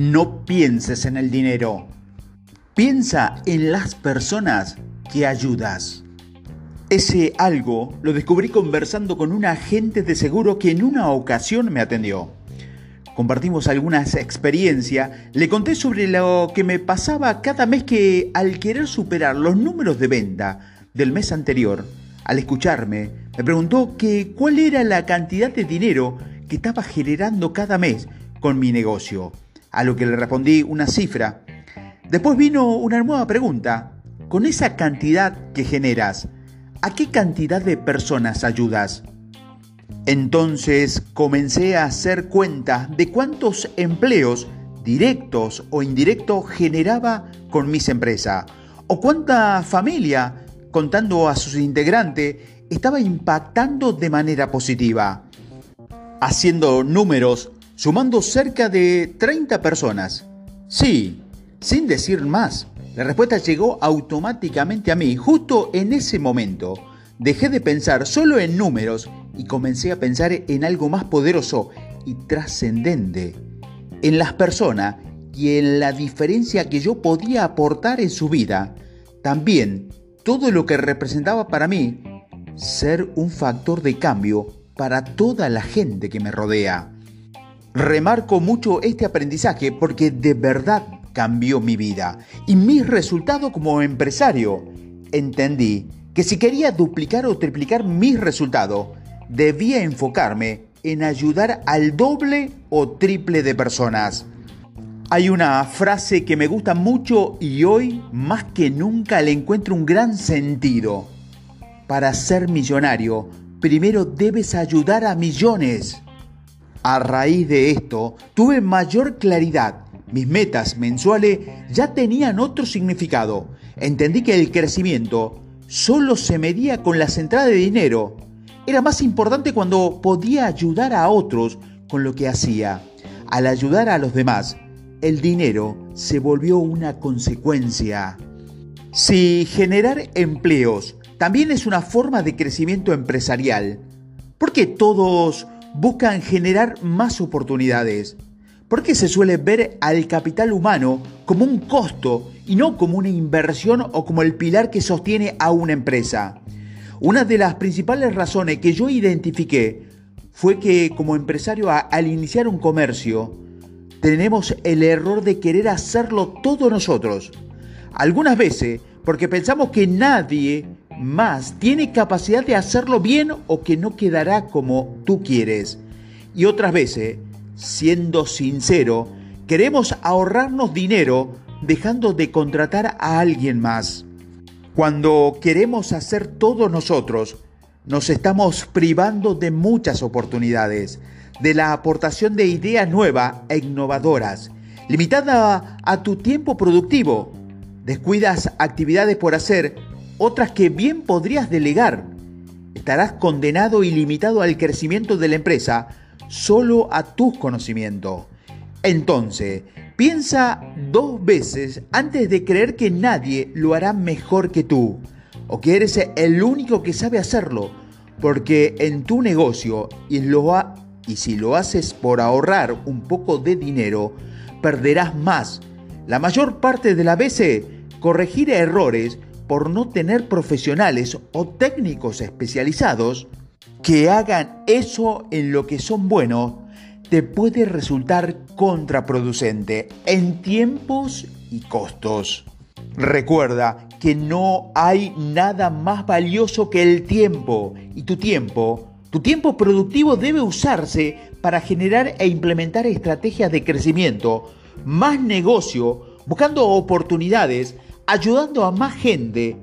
No pienses en el dinero. Piensa en las personas que ayudas. Ese algo lo descubrí conversando con un agente de seguro que en una ocasión me atendió. Compartimos algunas experiencias, le conté sobre lo que me pasaba cada mes que al querer superar los números de venta del mes anterior, al escucharme, me preguntó que cuál era la cantidad de dinero que estaba generando cada mes con mi negocio, a lo que le respondí una cifra. Después vino una nueva pregunta. Con esa cantidad que generas, ¿a qué cantidad de personas ayudas? Entonces comencé a hacer cuenta de cuántos empleos directos o indirectos generaba con mis empresas, o cuánta familia, contando a sus integrantes, estaba impactando de manera positiva. Haciendo números, sumando cerca de 30 personas. Sí, sin decir más. La respuesta llegó automáticamente a mí justo en ese momento. Dejé de pensar solo en números y comencé a pensar en algo más poderoso y trascendente, en las personas y en la diferencia que yo podía aportar en su vida. También todo lo que representaba para mí ser un factor de cambio para toda la gente que me rodea. Remarco mucho este aprendizaje porque de verdad cambió mi vida y mis resultados como empresario. Entendí que si quería duplicar o triplicar mis resultados, debía enfocarme en ayudar al doble o triple de personas. Hay una frase que me gusta mucho y hoy más que nunca le encuentro un gran sentido. Para ser millonario, primero debes ayudar a millones. A raíz de esto, tuve mayor claridad. Mis metas mensuales ya tenían otro significado. Entendí que el crecimiento solo se medía con las entradas de dinero era más importante cuando podía ayudar a otros con lo que hacía. Al ayudar a los demás, el dinero se volvió una consecuencia. Si generar empleos también es una forma de crecimiento empresarial, ¿por qué todos buscan generar más oportunidades? ¿Por qué se suele ver al capital humano como un costo y no como una inversión o como el pilar que sostiene a una empresa? Una de las principales razones que yo identifiqué fue que como empresario al iniciar un comercio tenemos el error de querer hacerlo todos nosotros. Algunas veces porque pensamos que nadie más tiene capacidad de hacerlo bien o que no quedará como tú quieres. Y otras veces, siendo sincero, queremos ahorrarnos dinero dejando de contratar a alguien más. Cuando queremos hacer todo nosotros, nos estamos privando de muchas oportunidades, de la aportación de ideas nuevas e innovadoras, limitada a tu tiempo productivo. Descuidas actividades por hacer, otras que bien podrías delegar. Estarás condenado y limitado al crecimiento de la empresa solo a tus conocimientos. Entonces, piensa dos veces antes de creer que nadie lo hará mejor que tú o que eres el único que sabe hacerlo, porque en tu negocio y, y si lo haces por ahorrar un poco de dinero, perderás más. La mayor parte de la veces, corregir errores por no tener profesionales o técnicos especializados que hagan eso en lo que son buenos te puede resultar contraproducente en tiempos y costos. Recuerda que no hay nada más valioso que el tiempo y tu tiempo, tu tiempo productivo debe usarse para generar e implementar estrategias de crecimiento, más negocio, buscando oportunidades, ayudando a más gente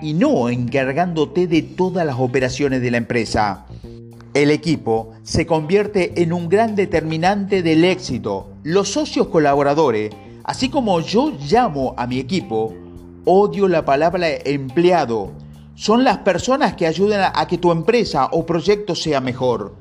y no encargándote de todas las operaciones de la empresa. El equipo se convierte en un gran determinante del éxito. Los socios colaboradores, así como yo llamo a mi equipo, odio la palabra empleado. Son las personas que ayudan a que tu empresa o proyecto sea mejor.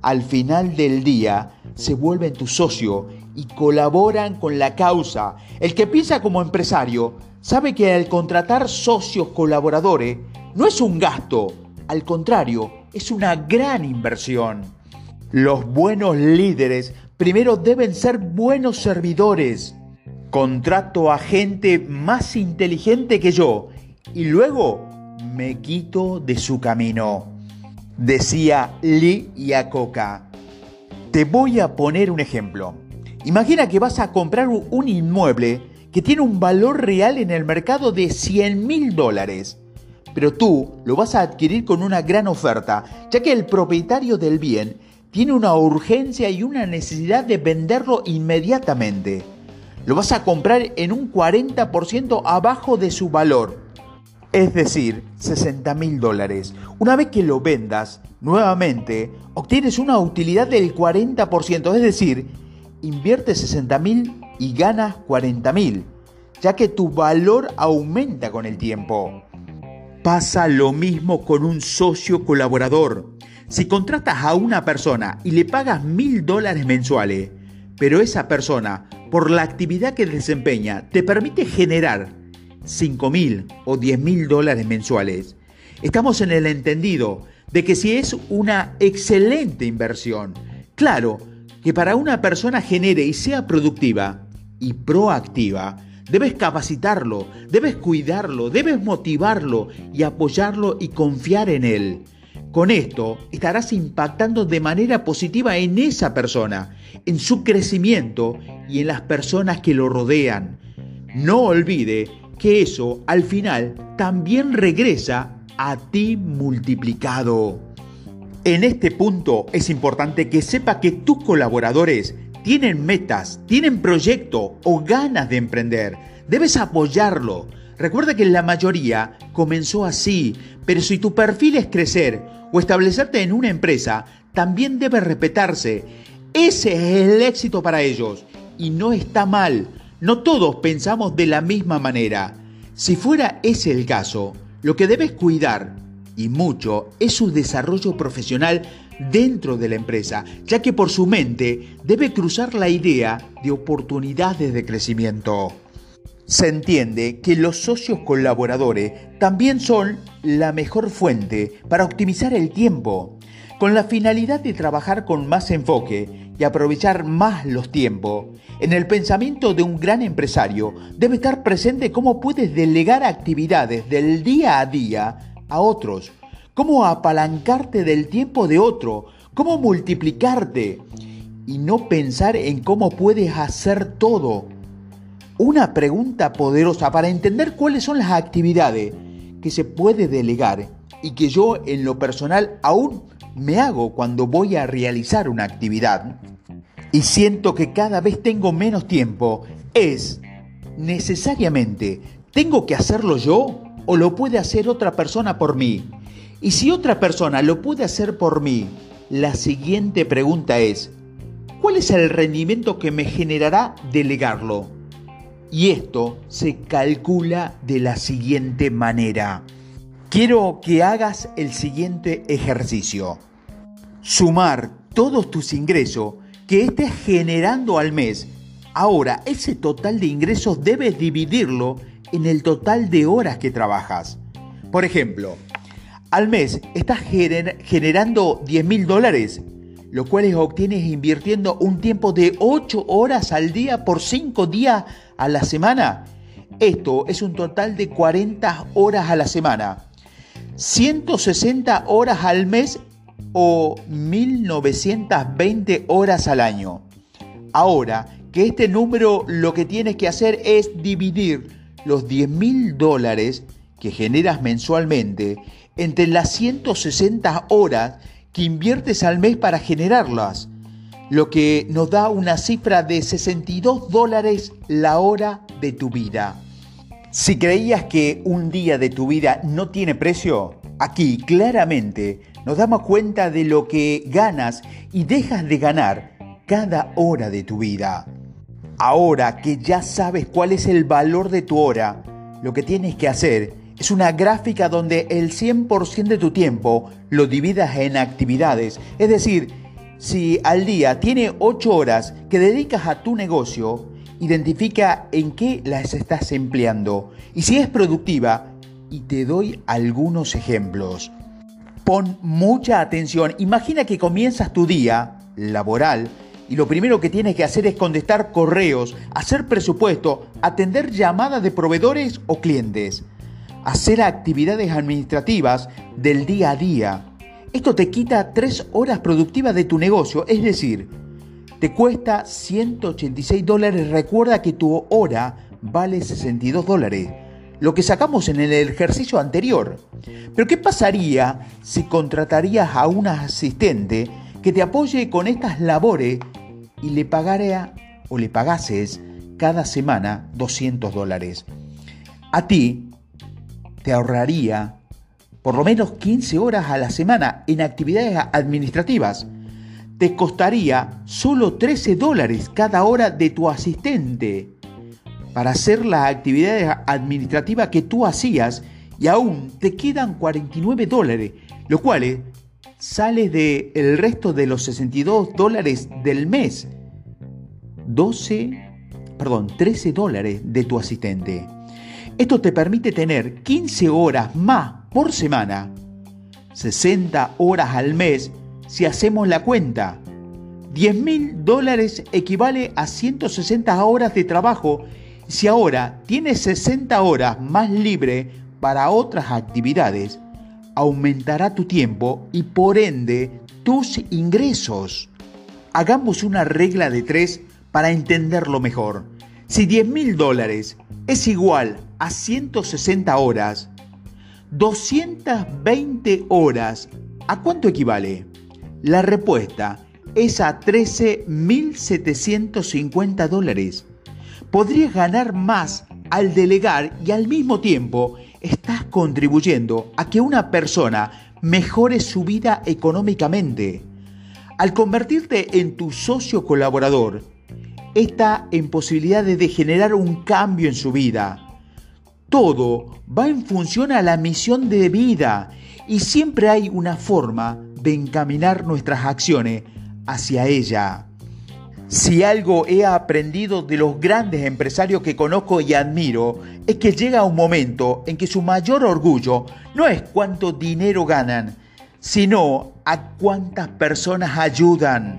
Al final del día se vuelven tu socio y colaboran con la causa. El que piensa como empresario sabe que al contratar socios colaboradores no es un gasto, al contrario, es una gran inversión. Los buenos líderes Primero deben ser buenos servidores. Contrato a gente más inteligente que yo y luego me quito de su camino. Decía Lee Iacocca. Te voy a poner un ejemplo. Imagina que vas a comprar un inmueble que tiene un valor real en el mercado de 100 mil dólares. Pero tú lo vas a adquirir con una gran oferta, ya que el propietario del bien tiene una urgencia y una necesidad de venderlo inmediatamente. Lo vas a comprar en un 40% abajo de su valor, es decir, 60 mil dólares. Una vez que lo vendas, nuevamente obtienes una utilidad del 40%, es decir, inviertes 60 mil y ganas 40 mil, ya que tu valor aumenta con el tiempo. Pasa lo mismo con un socio colaborador. Si contratas a una persona y le pagas mil dólares mensuales, pero esa persona, por la actividad que desempeña, te permite generar 5 mil o 10 mil dólares mensuales, estamos en el entendido de que si es una excelente inversión, claro que para una persona genere y sea productiva y proactiva, debes capacitarlo, debes cuidarlo, debes motivarlo y apoyarlo y confiar en él. Con esto estarás impactando de manera positiva en esa persona, en su crecimiento y en las personas que lo rodean. No olvide que eso al final también regresa a ti multiplicado. En este punto es importante que sepa que tus colaboradores tienen metas, tienen proyecto o ganas de emprender. Debes apoyarlo. Recuerda que la mayoría comenzó así, pero si tu perfil es crecer o establecerte en una empresa, también debe respetarse. Ese es el éxito para ellos y no está mal. No todos pensamos de la misma manera. Si fuera ese el caso, lo que debes cuidar y mucho es su desarrollo profesional dentro de la empresa, ya que por su mente debe cruzar la idea de oportunidades de crecimiento. Se entiende que los socios colaboradores también son la mejor fuente para optimizar el tiempo, con la finalidad de trabajar con más enfoque y aprovechar más los tiempos. En el pensamiento de un gran empresario debe estar presente cómo puedes delegar actividades del día a día a otros, cómo apalancarte del tiempo de otro, cómo multiplicarte y no pensar en cómo puedes hacer todo una pregunta poderosa para entender cuáles son las actividades que se puede delegar y que yo en lo personal aún me hago cuando voy a realizar una actividad y siento que cada vez tengo menos tiempo es necesariamente ¿tengo que hacerlo yo o lo puede hacer otra persona por mí? Y si otra persona lo puede hacer por mí, la siguiente pregunta es ¿cuál es el rendimiento que me generará delegarlo? Y esto se calcula de la siguiente manera. Quiero que hagas el siguiente ejercicio. Sumar todos tus ingresos que estés generando al mes. Ahora, ese total de ingresos debes dividirlo en el total de horas que trabajas. Por ejemplo, al mes estás generando 10 mil dólares lo cual obtienes invirtiendo un tiempo de 8 horas al día por 5 días a la semana. Esto es un total de 40 horas a la semana, 160 horas al mes o 1920 horas al año. Ahora que este número lo que tienes que hacer es dividir los 10 mil dólares que generas mensualmente entre las 160 horas que inviertes al mes para generarlas, lo que nos da una cifra de 62 dólares la hora de tu vida. Si creías que un día de tu vida no tiene precio, aquí claramente nos damos cuenta de lo que ganas y dejas de ganar cada hora de tu vida. Ahora que ya sabes cuál es el valor de tu hora, lo que tienes que hacer es una gráfica donde el 100% de tu tiempo lo dividas en actividades. Es decir, si al día tiene 8 horas que dedicas a tu negocio, identifica en qué las estás empleando y si es productiva. Y te doy algunos ejemplos. Pon mucha atención. Imagina que comienzas tu día laboral y lo primero que tienes que hacer es contestar correos, hacer presupuesto, atender llamadas de proveedores o clientes, hacer actividades administrativas del día a día. Esto te quita tres horas productivas de tu negocio, es decir, te cuesta 186 dólares. Recuerda que tu hora vale 62 dólares, lo que sacamos en el ejercicio anterior. Pero ¿qué pasaría si contratarías a un asistente que te apoye con estas labores y le pagara o le pagases cada semana 200 dólares? A ti te ahorraría por lo menos 15 horas a la semana en actividades administrativas te costaría solo 13 dólares cada hora de tu asistente para hacer las actividades administrativas que tú hacías y aún te quedan 49 dólares, lo cual sale del el resto de los 62 dólares del mes. 12, perdón, 13 dólares de tu asistente. Esto te permite tener 15 horas más por semana, 60 horas al mes si hacemos la cuenta, 10 mil dólares equivale a 160 horas de trabajo. Si ahora tienes 60 horas más libre para otras actividades, aumentará tu tiempo y por ende tus ingresos. Hagamos una regla de tres para entenderlo mejor. Si 10 mil dólares es igual a 160 horas, 220 horas, ¿a cuánto equivale? La respuesta es a 13.750 dólares. Podrías ganar más al delegar y al mismo tiempo estás contribuyendo a que una persona mejore su vida económicamente. Al convertirte en tu socio colaborador, está en posibilidades de generar un cambio en su vida. Todo va en función a la misión de vida y siempre hay una forma de encaminar nuestras acciones hacia ella. Si algo he aprendido de los grandes empresarios que conozco y admiro, es que llega un momento en que su mayor orgullo no es cuánto dinero ganan, sino a cuántas personas ayudan.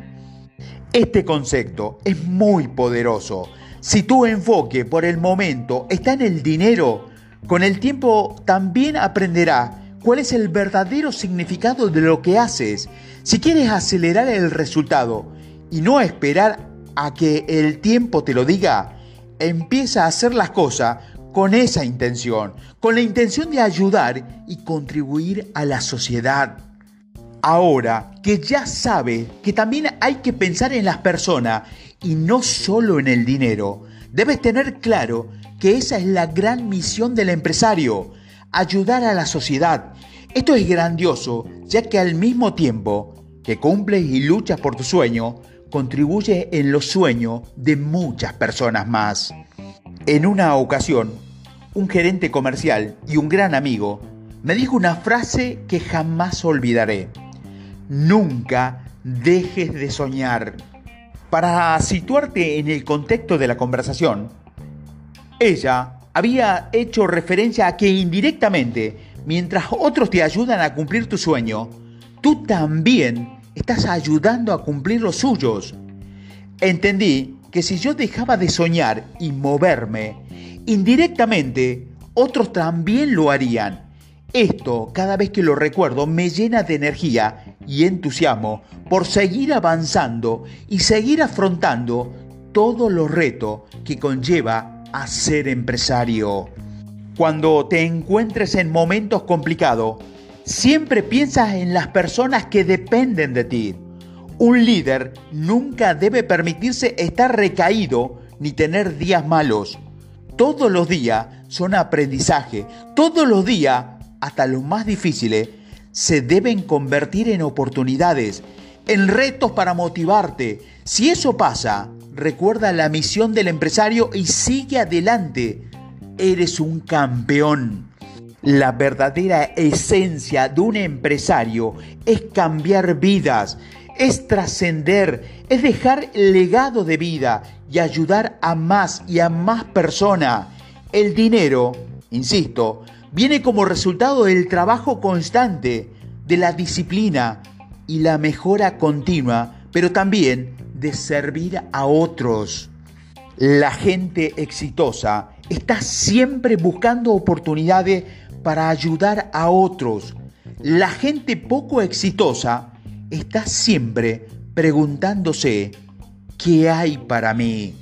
Este concepto es muy poderoso. Si tu enfoque por el momento está en el dinero, con el tiempo también aprenderás cuál es el verdadero significado de lo que haces. Si quieres acelerar el resultado y no esperar a que el tiempo te lo diga, empieza a hacer las cosas con esa intención, con la intención de ayudar y contribuir a la sociedad. Ahora que ya sabes que también hay que pensar en las personas y no solo en el dinero, debes tener claro que esa es la gran misión del empresario, ayudar a la sociedad. Esto es grandioso, ya que al mismo tiempo que cumples y luchas por tu sueño, contribuye en los sueños de muchas personas más. En una ocasión, un gerente comercial y un gran amigo me dijo una frase que jamás olvidaré. Nunca dejes de soñar. Para situarte en el contexto de la conversación, ella había hecho referencia a que indirectamente, mientras otros te ayudan a cumplir tu sueño, tú también estás ayudando a cumplir los suyos. Entendí que si yo dejaba de soñar y moverme, indirectamente otros también lo harían. Esto, cada vez que lo recuerdo, me llena de energía y entusiasmo por seguir avanzando y seguir afrontando todos los retos que conlleva a ser empresario. Cuando te encuentres en momentos complicados, siempre piensas en las personas que dependen de ti. Un líder nunca debe permitirse estar recaído ni tener días malos. Todos los días son aprendizaje. Todos los días, hasta los más difíciles, se deben convertir en oportunidades, en retos para motivarte. Si eso pasa, recuerda la misión del empresario y sigue adelante. Eres un campeón. La verdadera esencia de un empresario es cambiar vidas, es trascender, es dejar legado de vida y ayudar a más y a más personas. El dinero, insisto, viene como resultado del trabajo constante, de la disciplina y la mejora continua, pero también de servir a otros. La gente exitosa está siempre buscando oportunidades para ayudar a otros. La gente poco exitosa está siempre preguntándose, ¿qué hay para mí?